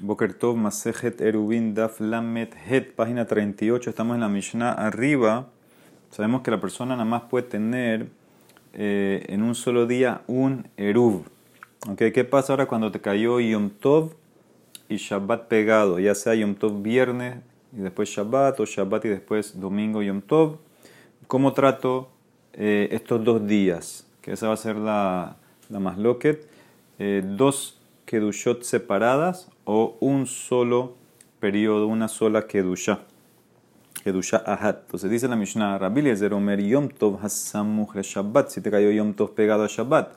Boker Tov Masejet Erubin Daf Lamet Het, página 38. Estamos en la Mishnah arriba. Sabemos que la persona nada más puede tener eh, en un solo día un Erub. Okay, ¿Qué pasa ahora cuando te cayó Yom Tov y Shabbat pegado? Ya sea Yom Tov viernes y después Shabbat o Shabbat y después domingo Yom Tov. ¿Cómo trato eh, estos dos días? Que esa va a ser la, la más loquet. Eh, dos kedushot separadas o un solo periodo, una sola kedusha. Kedusha ahat. Entonces dice la Mishnah, Rabbi Eliezer Omer Yom Tov Hasamuch Shabbat, si te cayó Yom Tov pegado a Shabbat,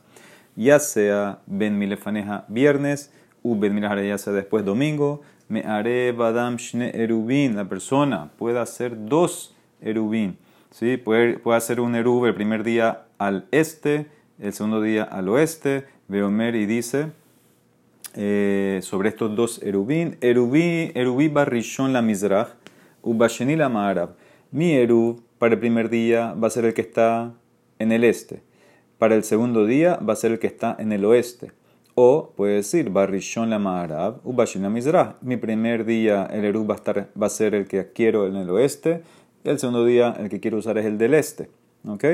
ya sea Ben Milefaneja viernes, u Ben Milefaneja ya sea después domingo, me haré Badam Shne Erubin, la persona puede hacer dos Erubin. ¿sí? Puede, puede hacer un Erub el primer día al este, el segundo día al oeste, Veomer y dice, eh, sobre estos dos erubín. Erubí, erubí barrishon la mizrach, ubasheni la ma'arab. Mi erub para el primer día va a ser el que está en el este. Para el segundo día va a ser el que está en el oeste. O puede decir barrishon la ma'arab, ubasheni la mizrach. Mi primer día el erub va a, estar, va a ser el que quiero en el oeste. Y el segundo día el que quiero usar es el del este. ¿Ok?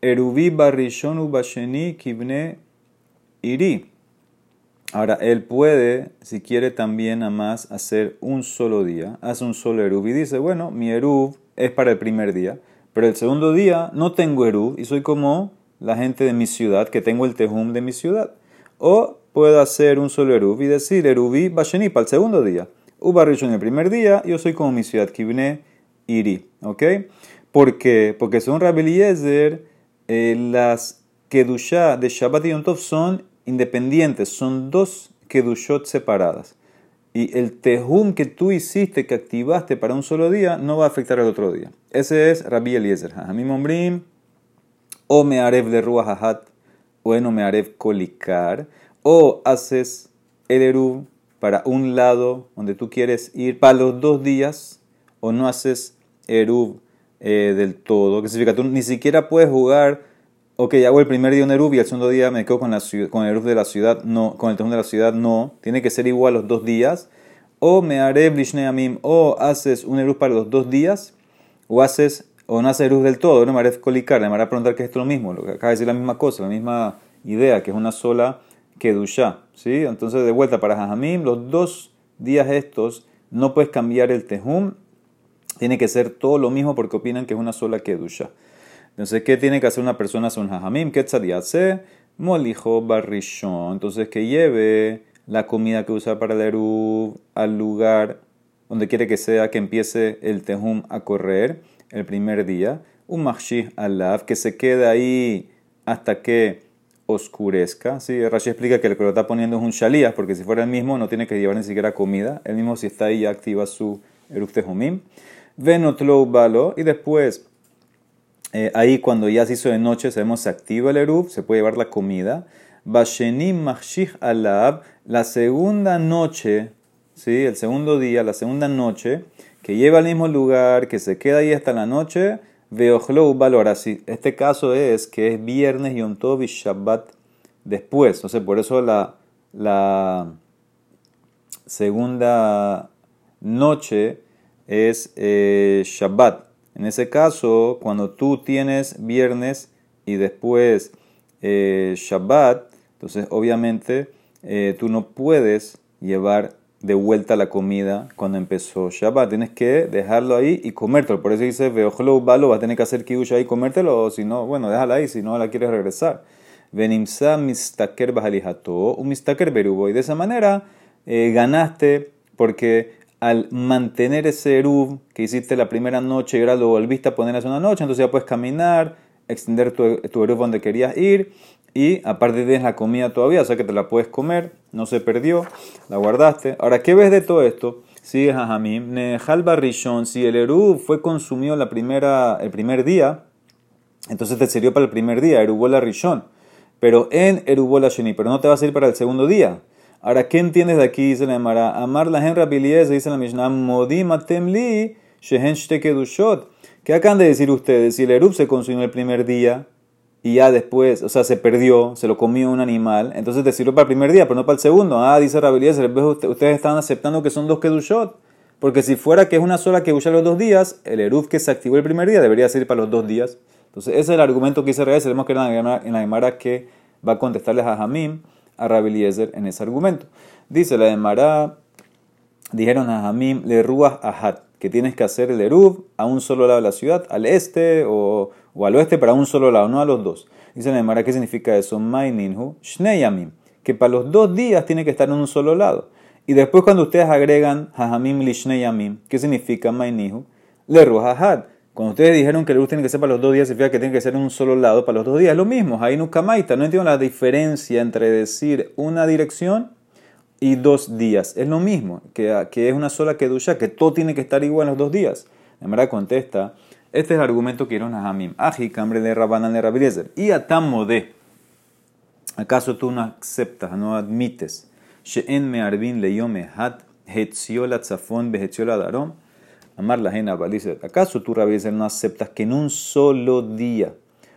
Erubí barrishon ubasheni kibne iri. Ahora, él puede, si quiere también a más, hacer un solo día. Hace un solo Eruv y dice, bueno, mi Eruv es para el primer día, pero el segundo día no tengo Eruv y soy como la gente de mi ciudad, que tengo el Tejum de mi ciudad. O puedo hacer un solo Eruv y decir Eruvi Basheni para el segundo día. Ubarrish en el primer día, yo soy como mi ciudad, Kibne Iri. ¿Ok? ¿Por qué? Porque según Rabbi Eliezer, eh, las Kedusha de Shabbat y Yom Tov son independientes, son dos kedushot separadas. Y el tehum que tú hiciste, que activaste para un solo día, no va a afectar al otro día. Ese es Rabbi Eliezer. Hamim Ombrim, o me arev de ruach o no me arev kolikar, o haces el eruv para un lado donde tú quieres ir para los dos días, o no haces eruv eh, del todo. ¿Qué significa? Tú ni siquiera puedes jugar ok, hago el primer día un Eruv y el segundo día me quedo con, la, el Eruv de la ciudad, no, con el Tejum de la ciudad, no. Tiene que ser igual los dos días. O me haré Blishne Amim, o haces un Eruv para los dos días, o haces, o no haces Eruv del todo, no me haré colicar, me haré preguntar que es esto lo mismo, lo que acaba de decir la misma cosa, la misma idea, que es una sola Kedusha. ¿sí? Entonces, de vuelta para Jajamim, los dos días estos no puedes cambiar el Tejum, tiene que ser todo lo mismo porque opinan que es una sola Kedusha. Entonces, ¿qué tiene que hacer una persona son hajamim? ¿Qué tzadiatse? Molijo barrishon. Entonces, que lleve la comida que usa para el eruv al lugar donde quiere que sea que empiece el tehum a correr el primer día. Un machshih alaf, que se quede ahí hasta que oscurezca. ¿sí? Rashi explica que el que lo está poniendo es un shalías, porque si fuera el mismo no tiene que llevar ni siquiera comida. El mismo si está ahí ya activa su eruv tehumim. Venotlo balo. Y después eh, ahí cuando ya se hizo de noche, sabemos se activa el Eruv, se puede llevar la comida. Bashenim Machshich Alab, la segunda noche, ¿sí? el segundo día, la segunda noche, que lleva al mismo lugar, que se queda ahí hasta la noche, Veochlo valor. Así, este caso es que es viernes, Yom Tov y Shabbat después. Entonces, por eso la, la segunda noche es eh, Shabbat. En ese caso, cuando tú tienes viernes y después eh, Shabbat, entonces obviamente eh, tú no puedes llevar de vuelta la comida cuando empezó Shabbat. Tienes que dejarlo ahí y comértelo. Por eso dice, Veojlo balo, va a tener que hacer kiddush ahí y comértelo, o si no, bueno, déjala ahí, si no la quieres regresar. Venimsa mistaker bajalijato, un mistaker berubo. Y de esa manera eh, ganaste porque al mantener ese eruv que hiciste la primera noche y ahora lo volviste a poner hace una noche, entonces ya puedes caminar, extender tu, tu eruv donde querías ir y aparte tienes la comida todavía, o sea que te la puedes comer, no se perdió, la guardaste. Ahora, ¿qué ves de todo esto? Es Jajamim, Nehal Barrishon, si el eruv fue consumido la primera, el primer día, entonces te sirvió para el primer día, erubola rishon, pero en erubola sheni, pero no te va a servir para el segundo día. Ahora, ¿qué entiendes de aquí? Dice la Emara. Amar la henra dice la Mishnah, modim atem shehen kedushot. ¿Qué acaban de decir ustedes? Si el Erub se consumió el primer día, y ya después, o sea, se perdió, se lo comió un animal, entonces te sirve para el primer día, pero no para el segundo. Ah, dice Rabeliezer, ustedes están aceptando que son dos kedushot, porque si fuera que es una sola kedusha los dos días, el eruf que se activó el primer día debería ser para los dos días. Entonces, ese es el argumento que dice Rabeliezer, tenemos que en la Gemara que va a contestarles a Jamim, a Rabeliezer en ese argumento. Dice la Gemara, dijeron a Jamim, le ruas ahat, que tienes que hacer el eruv a un solo lado de la ciudad, al este o o al oeste para un solo lado, no a los dos. Dice la Gemara, ¿qué significa eso? Maininhu, Shneyamim, que para los dos días tiene que estar en un solo lado. Y después cuando ustedes agregan Hajamim li Shneyamim, ¿qué significa Maininhu? Le Ruhahad. Cuando ustedes dijeron que el luz tiene que ser para los dos días, significa que tiene que ser en un solo lado para los dos días. Lo mismo, Hainu Kamaita. No entiendo la diferencia entre decir una dirección y dos días. Es lo mismo, que, que es una sola kedusha, que todo tiene que estar igual en los dos días. La Gemara contesta, este es el argumento que dieron a Hamim. Aji, cambre de Rabanan de Rabeliezer. Y de. ¿Acaso tú no aceptas, no admites? She'en me arbin leyome hat hetziola tzafón behetziola darom. Amar la jena dice, ¿acaso tú, Rabeliezer, no aceptas que en un solo día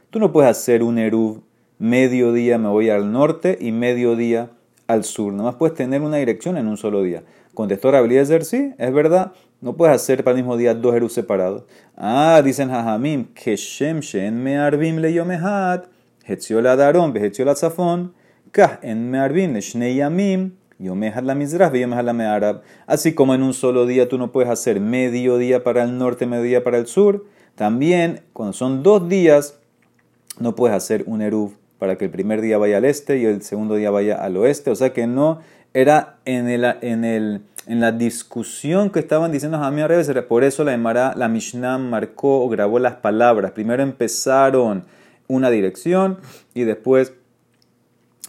tú no puedes hacer un eruv mediodía me voy al norte y mediodía al sur? Nada más puedes tener una dirección en un solo día. Contestó Rabeliezer, sí, es verdad. No puedes hacer para el mismo día dos erus separados. Ah, dicen Jajamim, que Shem Shen Me'arbim le Yomehat, Hetziol Daron, Behetziol Tzafon, Kah en Me'arbim le Shnei Yamim, Así como en un solo día tú no puedes hacer medio día para el norte, medio día para el sur, también cuando son dos días, no puedes hacer un eruv para que el primer día vaya al este y el segundo día vaya al oeste. O sea que no era en el, en el en la discusión que estaban diciendo Jamí Reves, por eso la Emara, la Mishnah marcó o grabó las palabras. Primero empezaron una dirección y después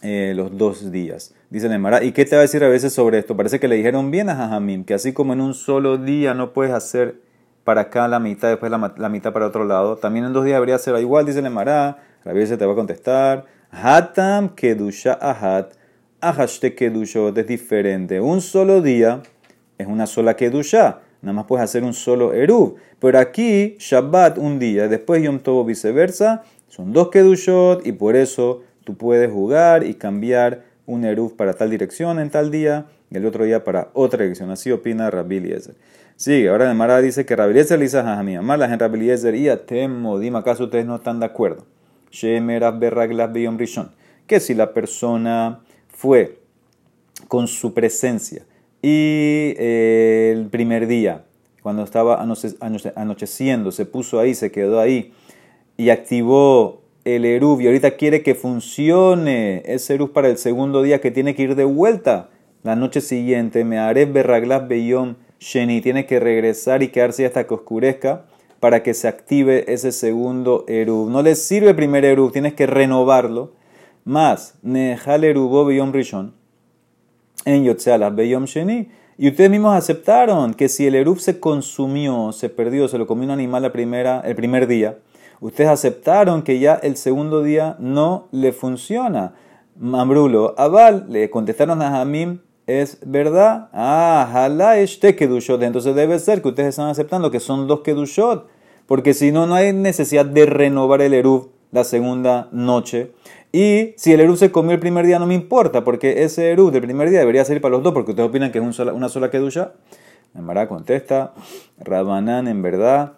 eh, los dos días. Dice la Emara, ¿y qué te va a decir a veces sobre esto? Parece que le dijeron bien a Jajamim, que así como en un solo día no puedes hacer para acá la mitad, después la, mitad para otro lado, también en dos días debería ser igual, dice la Emara. A veces te va a contestar, Hatam kedusha ahat Ahashte Kedushot es diferente. Un solo día es una sola Kedusha. Nada más puedes hacer un solo Eruv. Pero aquí, Shabbat un día, después Yom Tov viceversa, son dos Kedushot y por eso tú puedes jugar y cambiar un Eruv para tal dirección en tal día y el otro día para otra dirección. Así opina Rabbi Eliezer. Sigue, ahora Mara dice que Rabbi Eliezer le dice a Malas en Rabbi Eliezer y a Dime, ¿acaso ustedes no están de acuerdo? Que si la persona fue con su presencia y eh, el primer día, cuando estaba anocheciendo, se puso ahí, se quedó ahí y activó el Eruv y ahorita quiere que funcione ese Eruv para el segundo día que tiene que ir de vuelta la noche siguiente, me haré berraglas beyom sheni, tiene que regresar y quedarse hasta que oscurezca para que se active ese segundo Eruv. No le sirve el primer Eruv, tienes que renovarlo más Nehal Erubo Beyom Rishon en Yotzealah Beyom Sheni. Y ustedes mismos aceptaron que si el Erub se consumió, se perdió, se lo comió un animal la primera, el primer día, ustedes aceptaron que ya el segundo día no le funciona. Mambrulo, Aval, le contestaron a Hamim, es verdad. Ah, hala este kedushot. Entonces debe ser que ustedes están aceptando que son dos kedushot. Porque si no, no hay necesidad de renovar el Erub la segunda noche. Y si el Eru se comió el primer día, no me importa, porque ese Eru del primer día debería ser para los dos, porque ustedes opinan que es una sola kedusha. Emara contesta, Rabanán en verdad,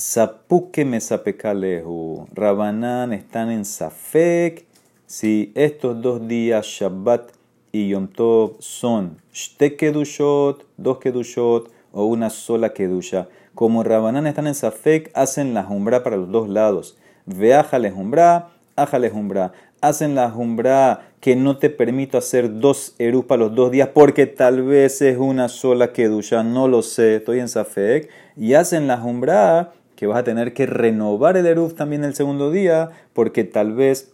Sapuke me sapekalehu. Rabanán están en Safek. Si estos dos días, Shabbat y Yom Tov, son shte kedushot, dos kedushot o una sola kedusha. Como Rabanán están en Safek, hacen la jumbra para los dos lados. Veaja le jumbra ájale jumbra. Hacen la jumbra que no te permito hacer dos erus los dos días porque tal vez es una sola kedusha, no lo sé, estoy en Safek. Y hacen la jumbra que vas a tener que renovar el eruf también el segundo día porque tal vez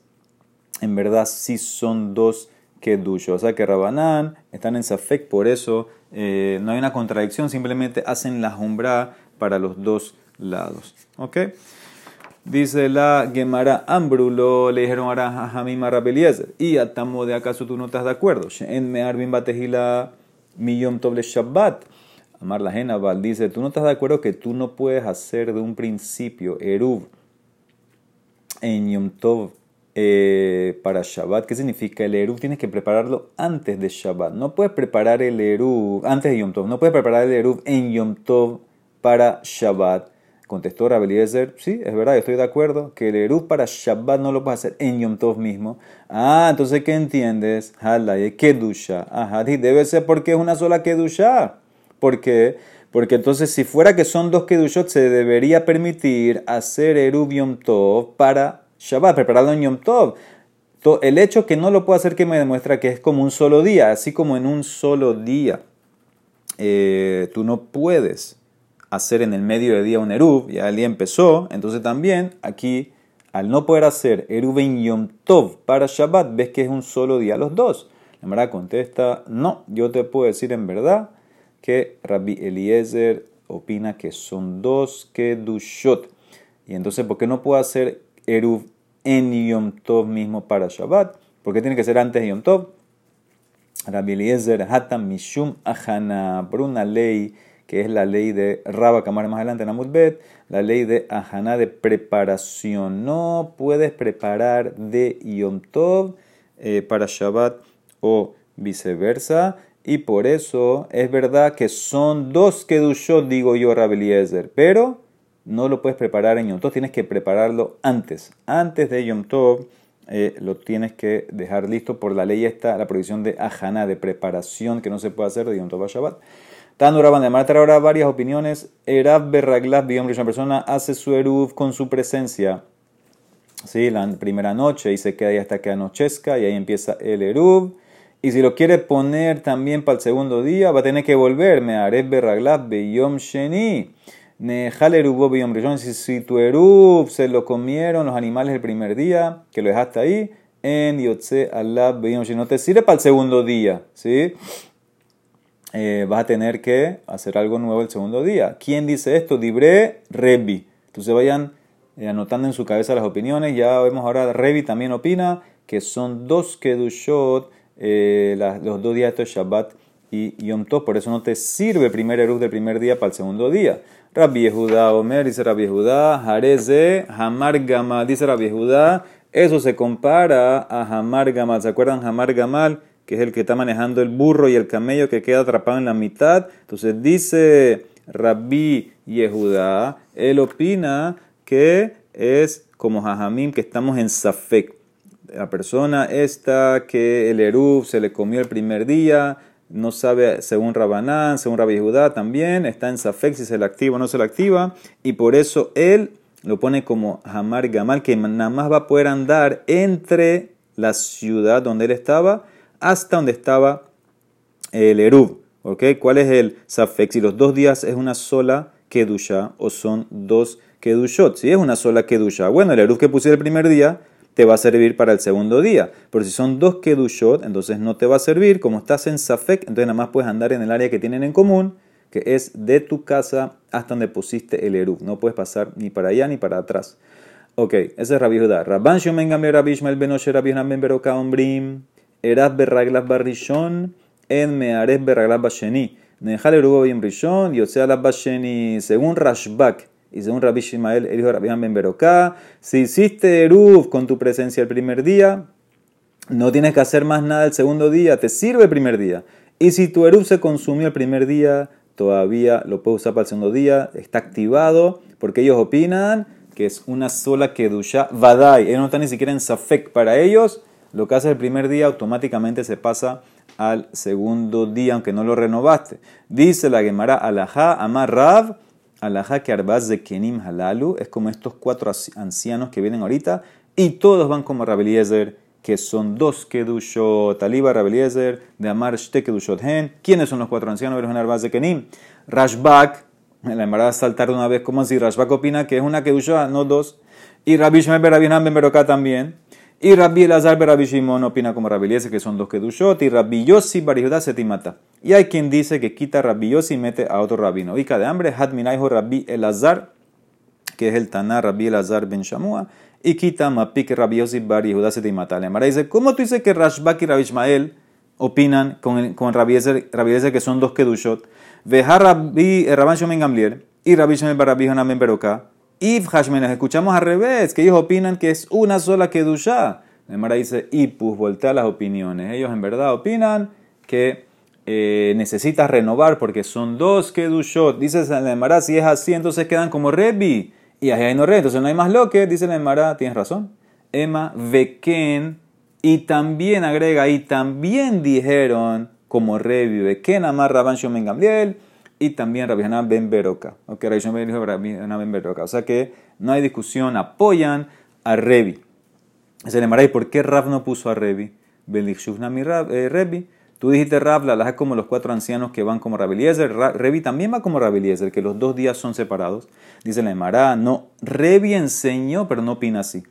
en verdad sí son dos kedusha. O sea que Rabanán están en Safek, por eso eh, no hay una contradicción, simplemente hacen la jumbra para los dos lados. ¿Ok? Dice la Gemara Ambrulo, le dijeron a Hamim Rabeliezer, y atamo de acaso tú no estás de acuerdo. En me arbin batejila millón doble Shabbat. Amar la Genaval dice, tú no estás de acuerdo que tú no puedes hacer de un principio Eruv en Yom Tov eh, para Shabbat. ¿Qué significa? El Eruv tienes que prepararlo antes de Shabbat. No puedes preparar el Eruv antes de Yom Tov. No puedes preparar el Eruv en Yom Tov para Shabbat. Contestó Rabeliezer, sí, es verdad, estoy de acuerdo, que el Eruv para Shabbat no lo puedes hacer en Yom Tov mismo. Ah, entonces, ¿qué entiendes? Hala, Kedusha. Ajá, debe ser porque es una sola Kedusha. ¿Por qué? Porque entonces, si fuera que son dos Kedushot, se debería permitir hacer Eruv Yom Tov para Shabbat, prepararlo en Yom Tov. El hecho que no lo puedo hacer que me demuestra que es como un solo día, así como en un solo día eh, tú no puedes hacer en el medio de día un Eruv, ya el día empezó, entonces también aquí al no poder hacer Eruv en Yom Tov para Shabbat, ves que es un solo día los dos. La Mara contesta, no, yo te puedo decir en verdad que Rabbi Eliezer opina que son dos Kedushot. Y entonces, ¿por qué no puedo hacer Eruv en Yom Tov mismo para Shabbat? ¿Por qué tiene que ser antes de Yom Tov? Rabbi Eliezer Hatam Mishum Ahana, por una ley que es la ley de Rabba Kamar más adelante en Amudbet, la ley de Ahana de preparación. No puedes preparar de Yom Tov eh, para Shabbat o viceversa. Y por eso es verdad que son dos Kedushot, digo yo, Rabeliezer. Pero no lo puedes preparar en Yom Tov, tienes que prepararlo antes. Antes de Yom Tov eh, lo tienes que dejar listo. Por la ley está la prohibición de ajana, de preparación, que no se puede hacer de Yom Tov a Shabbat. Tanuraban de Marta ahora varias opiniones. Erav Berraglav, digamos que una persona hace su Eruv con su presencia. ¿Sí? La primera noche y se queda ahí hasta que anochezca y ahí empieza el Eruv. Y si lo quiere poner también para el segundo día, va a tener que volver. Me haré berraglab beyom sheni. Rishon. Si tu erub se lo comieron los animales el primer día, que lo dejaste ahí, en yotze alab beyom sheni. No te sirve para el segundo día, ¿sí? Eh, vas a tener que hacer algo nuevo el segundo día. ¿Quién dice esto? Dibre Rebi. Entonces vayan eh, anotando en su cabeza las opiniones. Ya vemos ahora, Rebi también opina que son dos kedushot eh, los dos días, esto Shabbat y Yom Tov, por eso no te sirve el primer Eruv del primer día para el segundo día. Rabbi Yehuda Omer, dice Rabbi Yehuda, Jareze, Hamar Gamal, dice Rabbi Yehuda, eso se compara a Hamar Gamal, ¿se acuerdan Hamar Gamal? Que es el que está manejando el burro y el camello que queda atrapado en la mitad. Entonces dice Rabbi Yehuda, él opina que es como Jajamim, que estamos en Safek la persona esta que el Eruv se le comió el primer día, no sabe, según Rabanán, según Rabbi Judá también, está en Safek si se le activa o no se le activa, y por eso él lo pone como Hamar Gamal, que nada más va a poder andar entre la ciudad donde él estaba hasta donde estaba el Eruv. ¿okay? ¿Cuál es el Safek? Si los dos días es una sola Kedusha o son dos Kedushot. Si es una sola Kedusha, bueno, el Eruv que puse el primer día te va a servir para el segundo día. Pero si son dos kedushot, entonces no te va a servir. Como estás en Safek, entonces nada más puedes andar en el área que tienen en común, que es de tu casa hasta donde pusiste el Eruv. No puedes pasar ni para allá ni para atrás. Ok, ese es Rabbi Judá. Rabban Shomen Gamle Rabbi Ishmael Benoshe Rabbi Hanan Beroka Ombrim Erat Berraglas Barrishon En Meares Berraglas Basheni Nejal Erubo Bim Rishon Yotzea Basheni Según Rashbak y según Rabbi Shimael, el hijo de Rabbi si hiciste Eruv con tu presencia el primer día, no tienes que hacer más nada el segundo día, te sirve el primer día. Y si tu Eruv se consumió el primer día, todavía lo puedes usar para el segundo día, está activado, porque ellos opinan que es una sola Kedusha Vadai. Ellos no están ni siquiera en Safek para ellos. Lo que hace el primer día automáticamente se pasa al segundo día, aunque no lo renovaste. Dice la Gemara Alajá, Amar Rav, Alajá que Arbaz de Kenim Halalu es como estos cuatro ancianos que vienen ahorita y todos van como Rabeliezer, que son dos Kedushot, Taliba Rabeliezer, de Amar Shte Kedushot Hen. ¿Quiénes son los cuatro ancianos de Arbaz de Kenim? Rashbak, la embarada saltar una vez, como si Rashbak opina que es una Kedushot, no dos. Y Rabbi Shemel Berabinam Ben Beroká también. Y Rabbi Elazar Rabbi Shimon opina como Rabbi Eliezer, que son dos Kedushot, y Rabbi Yossi Barihudá Setimata. Y hay quien dice que quita Rabbi Yossi y mete a otro rabino. Y de hambre, Hadminaiho Rabbi Elazar, que es el Taná Rabbi Elazar Ben Shamua, y quita Mapik Rabbi Yossi Barihudá Setimata. Le dice, ¿cómo tú dices que Rashbak y Rabbi Ishmael opinan con, con Rabbi Eliezer, que son dos Kedushot? Veja Rabbi, eh, Rabban Shomen Gamliel, y Rabbi Shimon Barabbi Hanan Ben Beroká, If Hashmenas, escuchamos al revés, que ellos opinan que es una sola Kedusha. La Emara dice, Ipus, voltea las opiniones. Ellos en verdad opinan que eh, necesitas renovar porque son dos Kedushot. Dice la si es así, entonces quedan como Rebi. Y ahí no Rebi, entonces no hay más lo que, dice la tienes razón. Emma Veken, y también agrega, y también dijeron como Rebi, Veken Amar Rabban Shomen Gamliel y también Rabbi Hanan ben Beroka. Ok, Rabbi ben. O sea que no hay discusión, apoyan a Revi. Se le ¿y por qué Rav no puso a Revi? mi eh, Revi. Tú dijiste Rav, la es como los cuatro ancianos que van como Rabbi Eliezer. Revi también va como Rabbi Eliezer, que los dos días son separados. Dice la Emara, no, Revi enseñó, pero no opina así.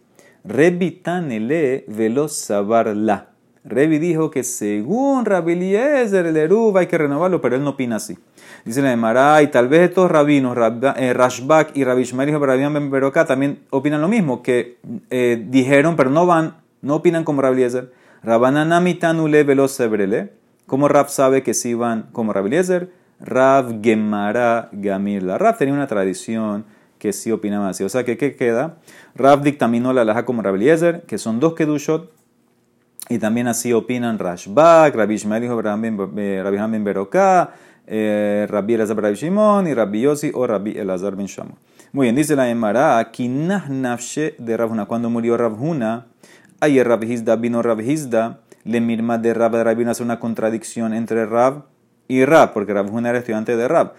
Revi tanele velo sabar la. Revi dijo que según Rabbi Eliezer, el Eruv hay que renovarlo, pero él no opina así. Dice la Emara, y tal vez estos rabinos, eh, Rashbak y Rabbi Ishmael y Ben Beroka, también opinan lo mismo, que eh, dijeron, pero no van, no opinan como Rabbi Eliezer. Rabananami tanule veloz sebrele. Como Rab sabe que sí van como Rabbi Eliezer? Rav Gemara Gamir. La Rab tenía una tradición que sí opinaba así. O sea, que ¿qué queda? Rav dictaminó la laja como Rabbi Eliezer, que son dos kedushot, y también así opinan Rashbak, Rabbi Ishmael y Rabbi Ben Beroka, eh, Rabbi Elazar ben Shimon y Rabbi Yossi o Rabbi Elazar ben Shamo. Muy bien, dice la Emara, aquí nafshe de Rabhuna. Cuando murió Rabhuna, ayer Rabbi Hizda vino Rabbi Hizda, le mirma de Rab Rabbi hace una contradicción entre Rab y Rab, porque Rabhuna era estudiante de Rab.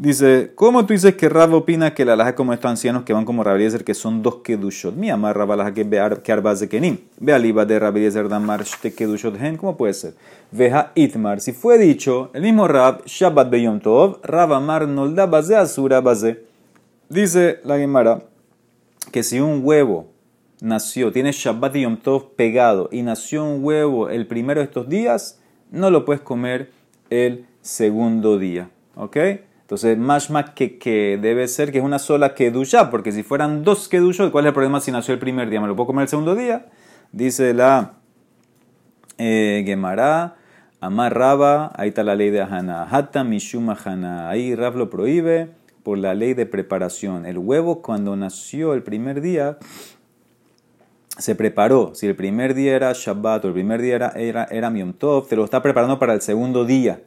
Dice, ¿cómo tú dices que Rab opina que la laja como estos ancianos que van como Rabbi Eliezer, que son dos kedushot? Mi amar Rab que que arbaz de kenim. Ve de damar shte kedushot gen. ¿Cómo puede ser? Veja itmar. Si fue dicho, el mismo Rab, Shabbat beyom tov, Rab amar nolda baze asura baze. Dice la Gemara que si un huevo nació, tiene Shabbat y Yom Tov pegado y nació un huevo el primero de estos días, no lo puedes comer el segundo día. ¿Ok? Entonces, más que, que debe ser que es una sola kedusha, porque si fueran dos kedushot, ¿cuál es el problema si nació el primer día? ¿Me lo puedo comer el segundo día? Dice la eh, Gemara, Amar Raba, ahí está la ley de Hana. Hata Mishuma Hana, ahí Rab lo prohíbe por la ley de preparación. El huevo cuando nació el primer día se preparó. Si el primer día era Shabbat o el primer día era, era, era Tov, te lo está preparando para el segundo día.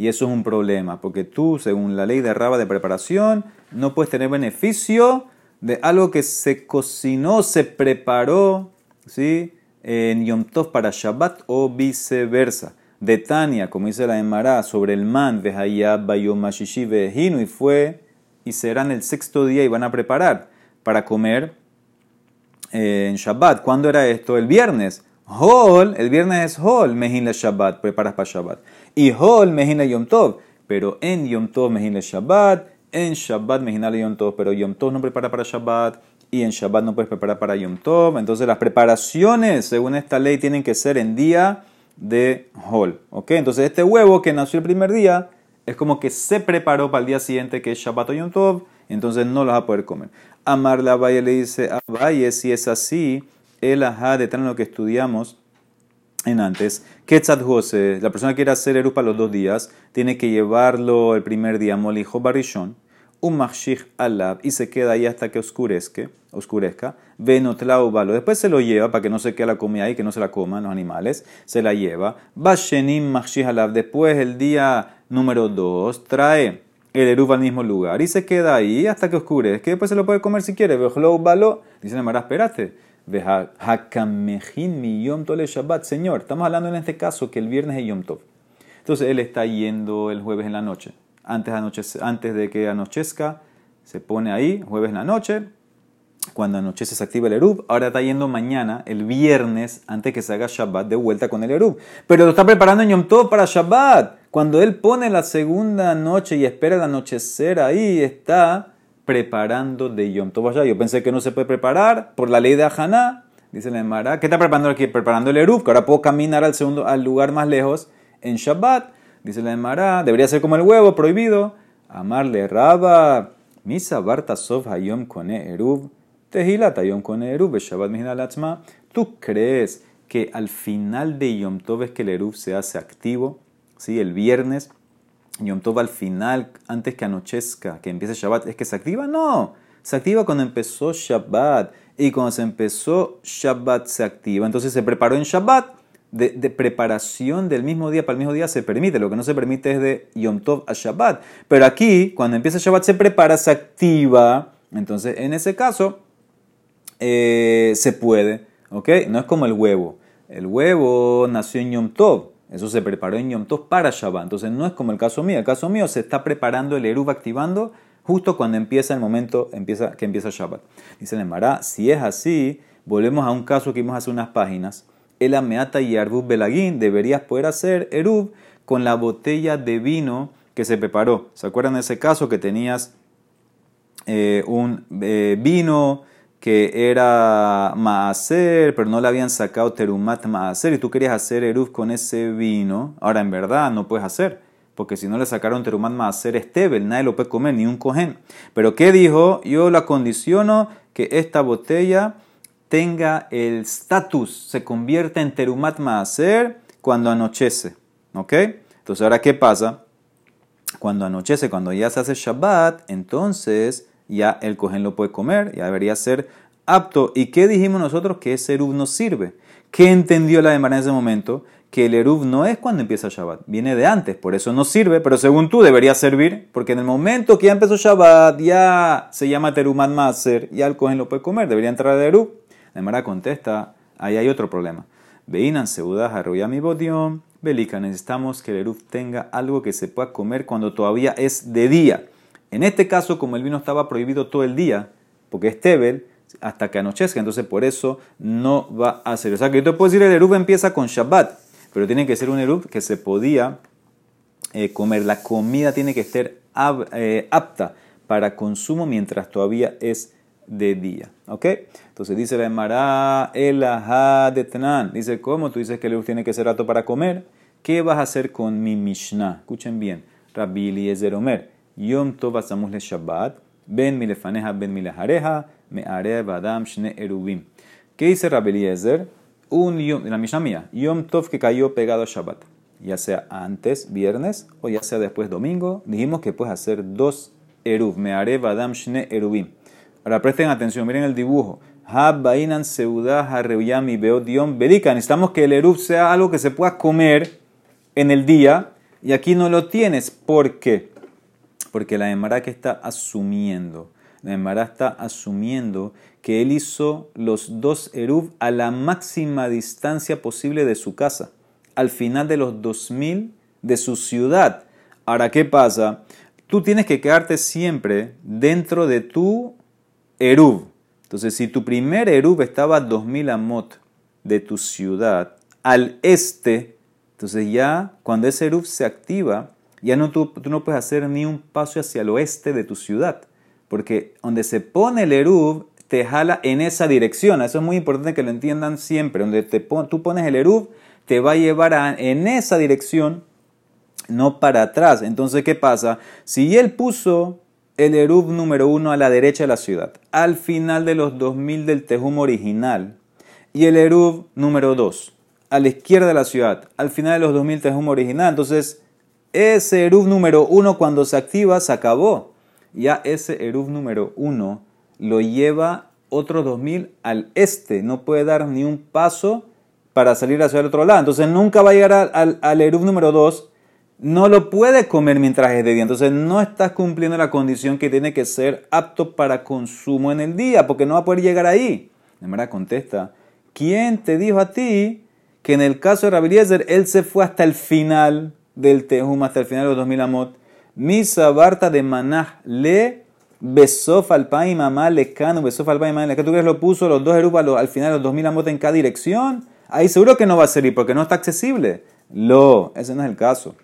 Y eso es un problema, porque tú, según la ley de raba de preparación, no puedes tener beneficio de algo que se cocinó, se preparó, ¿sí? En Yom Tov para Shabbat o viceversa. De Tania, como dice la Emara, sobre el man, Vehayab, Bayom, Vehinu, y fue, y serán el sexto día y van a preparar para comer eh, en Shabbat. ¿Cuándo era esto? El viernes. Hol, el viernes es Hol, Mehin le Shabbat, preparas para Shabbat. Y Hol, Mejina Yom Tov. Pero en Yom Tov, Mehin le Shabbat. En Shabbat, Mejina Yom Tov. Pero Yom Tov no prepara para Shabbat. Y en Shabbat no puedes preparar para Yom Tov. Entonces las preparaciones, según esta ley, tienen que ser en día de Hol. ¿Ok? Entonces este huevo que nació el primer día es como que se preparó para el día siguiente que es Shabbat o Yom Tov. Entonces no lo vas a poder comer. Amar la Valle le dice a Valle, si es así el ajá de lo que estudiamos en antes. Ketzat Jose, la persona que quiere hacer erupa los dos días, tiene que llevarlo el primer día, molijo barishon, un machich alab, y se queda ahí hasta que oscurezca, oscurezca. Venotlaubalo, después se lo lleva para que no se quede la comida ahí, que no se la coman los animales, se la lleva. Bashenim machich alab, después el día número dos, trae el erupa al mismo lugar y se queda ahí hasta que oscurezca, después se lo puede comer si quiere. Vejloubalo, dice la Mara, espérate mi Yom Tov Shabbat. Señor, estamos hablando en este caso que el viernes es Yom Tov. Entonces él está yendo el jueves en la noche. Antes, antes de que anochezca, se pone ahí, jueves en la noche. Cuando anochece se activa el Erub. Ahora está yendo mañana, el viernes, antes que se haga Shabbat, de vuelta con el Erub. Pero lo está preparando en Yom Tov para Shabbat. Cuando él pone la segunda noche y espera el anochecer, ahí está preparando de Yom Tov Yo pensé que no se puede preparar por la ley de Ajaná. Dice la Emara, ¿qué está preparando aquí? Preparando el Eruv, que ahora puedo caminar al segundo, al lugar más lejos en Shabbat. Dice la Emara, debería ser como el huevo, prohibido. Amarle Raba, Misa Barta Sof Hayom Kone Eruv, Tehilata Yom Kone Eruv, Shabbat Latzma. ¿Tú crees que al final de Yom Tov es que el Eruv se hace activo? ¿Sí? El viernes Yom Tov al final, antes que anochezca, que empiece Shabbat, ¿es que se activa? No. se activa cuando empezó Shabbat. Y cuando se empezó Shabbat se activa. Entonces se preparó en Shabbat. De, preparación del mismo día para el mismo día se permite. Lo que no se permite es de Yom Tov a Shabbat. Pero aquí, cuando empieza Shabbat, se prepara, se activa. Entonces, en ese caso, eh, se puede. ¿Ok? No es como el huevo. El huevo nació en Yom Tov. Eso se preparó en Yom Tov para Shabbat. Entonces no es como el caso mío. El caso mío se está preparando el Eruv activando justo cuando empieza el momento empieza, que empieza Shabbat. Dice el Emara, si es así, volvemos a un caso que vimos hace unas páginas. El Ameata y Arbub Belagín deberías poder hacer Eruv con la botella de vino que se preparó. ¿Se acuerdan de ese caso que tenías eh, un eh, vino que era maaser, pero no le habían sacado terumat maaser y tú querías hacer eruv con ese vino, ahora en verdad no puedes hacer, porque si no le sacaron terumat maaser es tebel, nadie lo puede comer, ni un cohen. Pero ¿qué dijo? Yo la condiciono que esta botella tenga el estatus, se convierta en terumat maaser cuando anochece, ¿ok? Entonces ahora ¿qué pasa? Cuando anochece, cuando ya se hace Shabbat, entonces ya el cohen lo puede comer, ya debería ser apto. ¿Y qué dijimos nosotros? Que ese eruv no sirve. ¿Qué entendió la demanda en ese momento? Que el eruv no es cuando empieza Shabbat, viene de antes, por eso no sirve, pero según tú debería servir, porque en el momento que ya empezó Shabbat, ya se llama terumat maser, ya el cohen lo puede comer, debería entrar el eruv. La demanda contesta, ahí hay otro problema. Veinan seudas mi bodión, belica, necesitamos que el eruv tenga algo que se pueda comer cuando todavía es de día. En este caso, como el vino estaba prohibido todo el día, porque es tebel, hasta que anochezca, entonces por eso no va a ser. O sea que yo te puedo decir, el eruv empieza con Shabbat, pero tiene que ser un eruv que se podía eh, comer. La comida tiene que estar eh, apta para consumo mientras todavía es de día. ¿Ok? Entonces dice la Emara, el de. Dice, ¿cómo? Tú dices que el eruv tiene que ser apto para comer. ¿Qué vas a hacer con mi Mishnah? Escuchen bien. Rabbi Eliezer Omer. Yom Tov le Shabbat, Ben milefaneja, ben milejareja, me badam shne erubim. ¿Qué dice Rabbi Eliezer? Un yom, la Mishnah mía, Yom Tov que cayó pegado a Shabbat, ya sea antes, viernes, o ya sea después, domingo, dijimos que puedes hacer dos eruv, me badam shne erubim. Ahora presten atención, miren el dibujo. Habbainan seudah harreuyami beot yom belika. Necesitamos que el eruv sea algo que se pueda comer en el día, y aquí no lo tienes. ¿Por qué? Porque la Emara que está asumiendo, la Emara está asumiendo que él hizo los dos Eruv a la máxima distancia posible de su casa, al final de los 2000 de su ciudad. Ahora, ¿qué pasa? Tú tienes que quedarte siempre dentro de tu Eruv. Entonces, si tu primer Eruv estaba a 2000 amot de tu ciudad, al este, entonces ya cuando ese Eruv se activa, ya no, tú, no puedes hacer ni un paso hacia el oeste de tu ciudad, porque donde se pone el Eruv te jala en esa dirección. Eso es muy importante que lo entiendan siempre. Donde te tú pones el Eruv, te va a llevar en esa dirección, no para atrás. Entonces, ¿qué pasa? Si él puso el Eruv número uno a la derecha de la ciudad, al final de los 2000 del Tejum original, y el Eruv número dos a la izquierda de la ciudad, al final de los 2000 Tejum original, entonces ese Eruv número uno cuando se activa se acabó. Ya ese Eruv número uno lo lleva otros 2000 al este. No puede dar ni un paso para salir hacia el otro lado. Entonces nunca va a llegar al, al Eruv número 2. No lo puede comer mientras es de día. Entonces no estás cumpliendo la condición que tiene que ser apto para consumo en el día, porque no va a poder llegar ahí. De manera contesta, ¿quién te dijo a ti que en el caso de Rabeliezer él se fue hasta el final del Tehum hasta el final de los 2000 amot. Misa Barta de Manah le Besof al y mamá le cano, Besof al le ¿Tú crees lo puso los dos erúbalos al final de los 2000 amot en cada dirección? Ahí seguro que no va a servir porque no está accesible. Lo, ese no es el caso.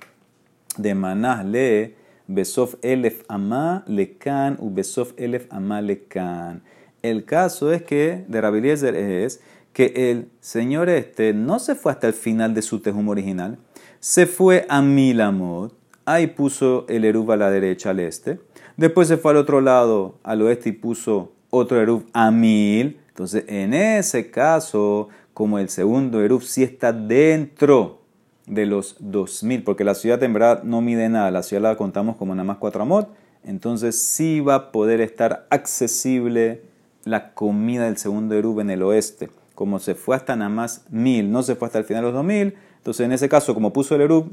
De Manah le Besof elef amá le can u Besof elef amá le can. El caso es que de Rabeliezer es que el señor este no se fue hasta el final de su Tehum original, se fue a Milamot, ahí puso el Eruv a la derecha al este, después se fue al otro lado, al oeste, y puso otro Eruv a Mil. Entonces, en ese caso, como el segundo Eruv sí está dentro de los 2000, porque la ciudad en verdad no mide nada, la ciudad la contamos como nada más 4 amot, entonces sí va a poder estar accesible la comida del segundo Erub en el oeste. Como se fue hasta nada más mil, no se fue hasta el final de los dos mil, entonces en ese caso, como puso el Erub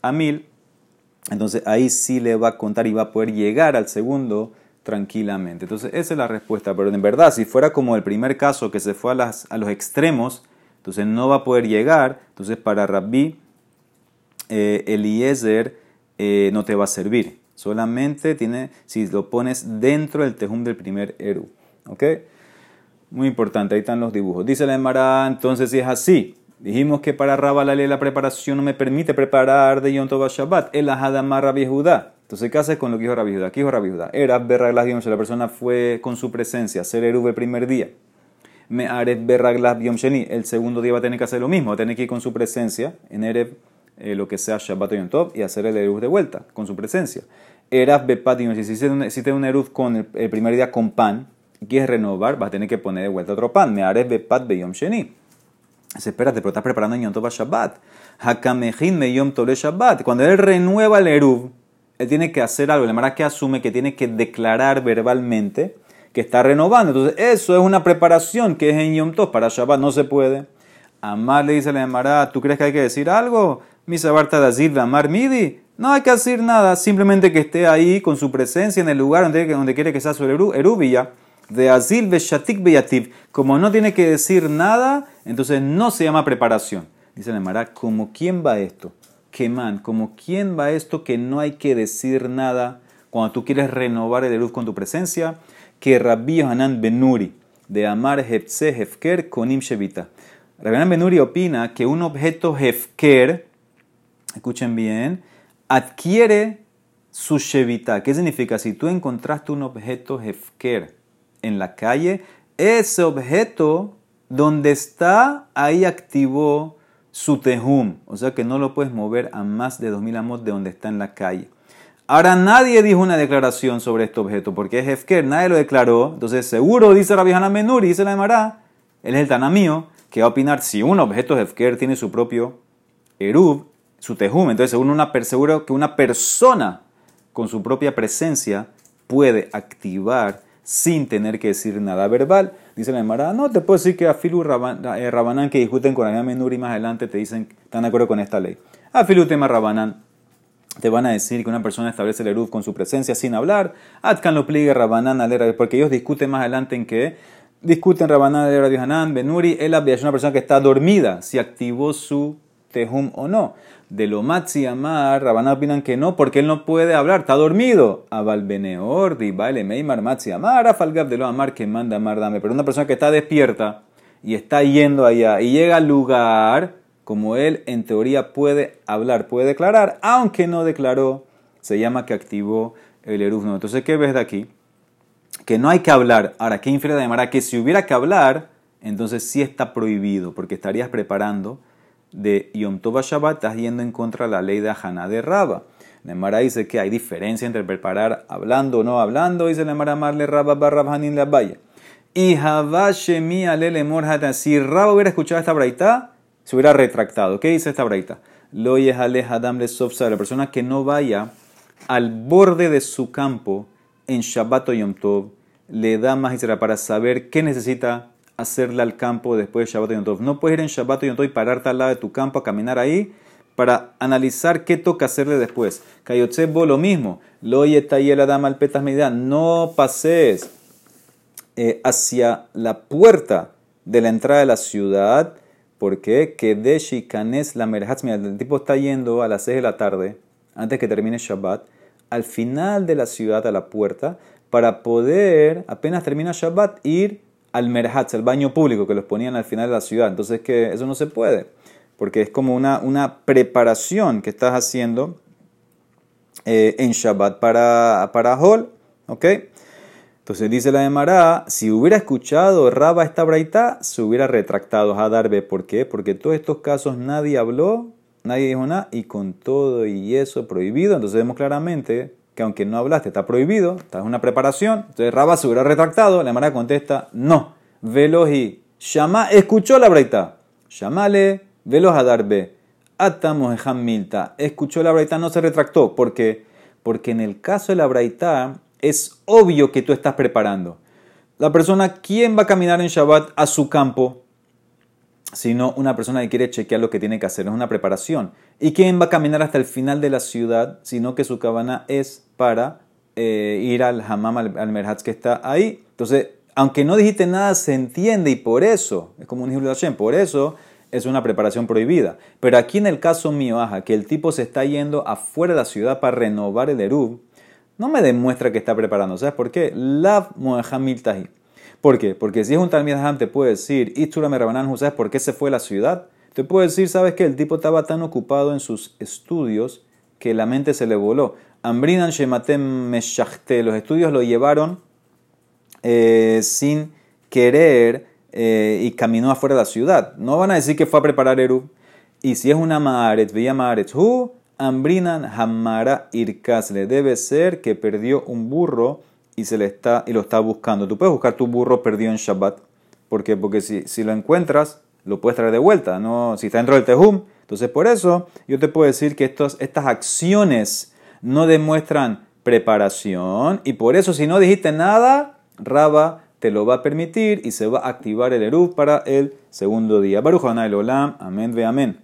a mil, entonces ahí sí le va a contar y va a poder llegar al segundo tranquilamente. Entonces esa es la respuesta, pero en verdad, si fuera como el primer caso que se fue a, los extremos, entonces no va a poder llegar, entonces para Rabbi eh, Eliezer eh, no te va a servir. Solamente tiene, si lo pones dentro del tejum del primer Eru. ¿Ok? Muy importante, ahí están los dibujos. Dice la Emara, entonces si es así, dijimos que para Rabba la preparación no me permite preparar de Yom Tov Shabbat, el Ahadamar Rabbi Judá. Entonces, ¿qué haces con lo que dijo Rabbi Judá? ¿Qué dijo Rabbi Judá? Era berraglas si la persona fue con su presencia, Eru el primer día. Me ares berraglas yom el segundo día va a tener que hacer lo mismo, va a tener que ir con su presencia en Erev eh, lo que sea Shabbat o Yom y hacer el Eruv de vuelta con su presencia. Eras Bepat si hiciste un Eruv con el, primer día con pan y quieres renovar, vas a tener que poner de vuelta otro pan. Me ares Bepat Beyom Sheni. Espérate, pero estás preparando Yom Tov a Shabbat. Hakamejin me Yom Tov Shabbat. Cuando él renueva el Eruv, él tiene que hacer algo. La Mara que asume que tiene que declarar verbalmente que está renovando. Entonces, eso es una preparación que es en Yom Tov. Para Shabbat no se puede. Amar le dice a la Mara, ¿tú crees que hay que decir algo? Misa Barta de Amar Midi. No hay que decir nada, simplemente que esté ahí con su presencia en el lugar donde, donde quiere que sea su erubilla. De Azil Beshatik Beyativ. Como no tiene que decir nada, entonces no se llama preparación. Dice la Mara, ¿como quién va esto? man, como quién va esto que no hay que decir nada cuando tú quieres renovar el erub con tu presencia? Que Rabbi Hanan Benuri, de Amar Hefse Hefker Konim Shevita. Rabbi Hanan Benuri opina que un objeto Hefker, escuchen bien, adquiere su shevita. ¿Qué significa? Si tú encontraste un objeto hefker en la calle, ese objeto donde está, ahí activó su tehum. O sea que no lo puedes mover a más de 2000 amos de donde está en la calle. Ahora nadie dijo una declaración sobre este objeto porque es hefker, nadie lo declaró. Entonces seguro, dice Rabbi Hanan Menuri, dice la Emara, él es el tanamío, que va a opinar si un objeto hefker tiene su propio erub, su tejum. Entonces, según una, seguro que una persona con su propia presencia puede activar sin tener que decir nada verbal. Dice la Emara, no, te puedo decir que Afilu y Rabanán que discuten con la Menuri más adelante te dicen, están de acuerdo con esta ley. Afilu tema Rabanán te van a decir que una persona establece el Eruf con su presencia sin hablar. Atkan lo pligue Rabanán porque ellos discuten más adelante en que discuten Rabanán alera Hanan, Benuri, él es una persona que está dormida, si activó su tejum o no de lo Matzi Amar, Rabaná opinan que no, porque él no puede hablar, está dormido. Abalbeneor, di baile Meimar Matzi Amar, Afalgab de lo Amar que manda Amar dame. Pero una persona que está despierta y está yendo allá y llega al lugar, como él en teoría puede hablar, puede declarar, aunque no declaró, se llama que activó el erufno. Entonces, ¿qué ves de aquí? Que no hay que hablar. Ahora, ¿qué infiere de Amar? Que si hubiera que hablar, entonces sí está prohibido, porque estarías preparando de Yom Tov Shabbat, estás yendo en contra de la ley de Haná de Raba. Nemara dice que hay diferencia entre preparar hablando o no hablando. Dice Nemara Marle Raba Barrab Hanin la Vaya. Y mi Alele Morhata. Si Raba hubiera escuchado esta braita, se hubiera retractado. ¿Qué dice esta braita? Lo Yehale Hadam Le. La persona que no vaya al borde de su campo en Shabbat o Yom Tov le da más para saber qué necesita hacerle al campo después de Shabbat y Yom Tov. No puedes ir en Shabbat y Yom Tov y pararte al lado de tu campo a caminar ahí para analizar qué toca hacerle después. Kayotsebo lo mismo. Lo la dama al petas medida. No pases eh, hacia la puerta de la entrada de la ciudad. porque Que de Shikanes la merhatzmi. El tipo está yendo a las 6 de la tarde, antes que termine Shabbat, al final de la ciudad, a la puerta, para poder, apenas termina Shabbat, ir al merhatz, el baño público que los ponían al final de la ciudad. Entonces que eso no se puede, porque es como una, una preparación que estás haciendo eh, en Shabbat para, para Hol. ¿Ok? Entonces dice la Emara, si hubiera escuchado Raba esta braita, se hubiera retractado a Darbe. ¿Por qué? Porque en todos estos casos nadie habló, nadie dijo nada, y con todo y eso prohibido. Entonces vemos claramente que aunque no hablaste, está prohibido, está en una preparación. Entonces Rabba se hubiera retractado, la Mara contesta, no. Veloji, llama, escuchó la breita. Llamale, velos a darbe. Atamos milta. Escuchó la breita, no se retractó. ¿Por qué? Porque en el caso de la braita es obvio que tú estás preparando. La persona, ¿quién va a caminar en Shabbat a su campo? Sino una persona que quiere chequear lo que tiene que hacer, es una preparación. ¿Y quién va a caminar hasta el final de la ciudad? Sino que su cabana es para eh, ir al hammam, al, al que está ahí. Entonces, aunque no dijiste nada, se entiende y por eso, es como un hijo de por eso es una preparación prohibida. Pero aquí en el caso mío, aja, que el tipo se está yendo afuera de la ciudad para renovar el Erub, no me demuestra que está preparando. ¿Sabes por qué? Lav. ¿Por qué? Porque si es un Talmid Ham, te puede decir, Itzura Merabanan, ¿sabes por qué se fue a la ciudad? Te puede decir, ¿sabes qué? El tipo estaba tan ocupado en sus estudios que la mente se le voló. Ambrinan Shematem Meshachte, los estudios lo llevaron eh, sin querer eh, y caminó afuera de la ciudad. No van a decir que fue a preparar Eru. Y si es una Maaretz, veía Maaretz, hu, Ambrinan Hamara le Debe ser que perdió un burro y, se le está, y lo está buscando. Tú puedes buscar tu burro perdido en Shabbat. ¿Por qué? Porque si, si lo encuentras, lo puedes traer de vuelta. ¿no? Si está dentro del Tehum. Entonces, por eso yo te puedo decir que estos, estas acciones no demuestran preparación. Y por eso, si no dijiste nada, Raba te lo va a permitir y se va a activar el Eruv para el segundo día. Baruch Olam. Amén ve amén.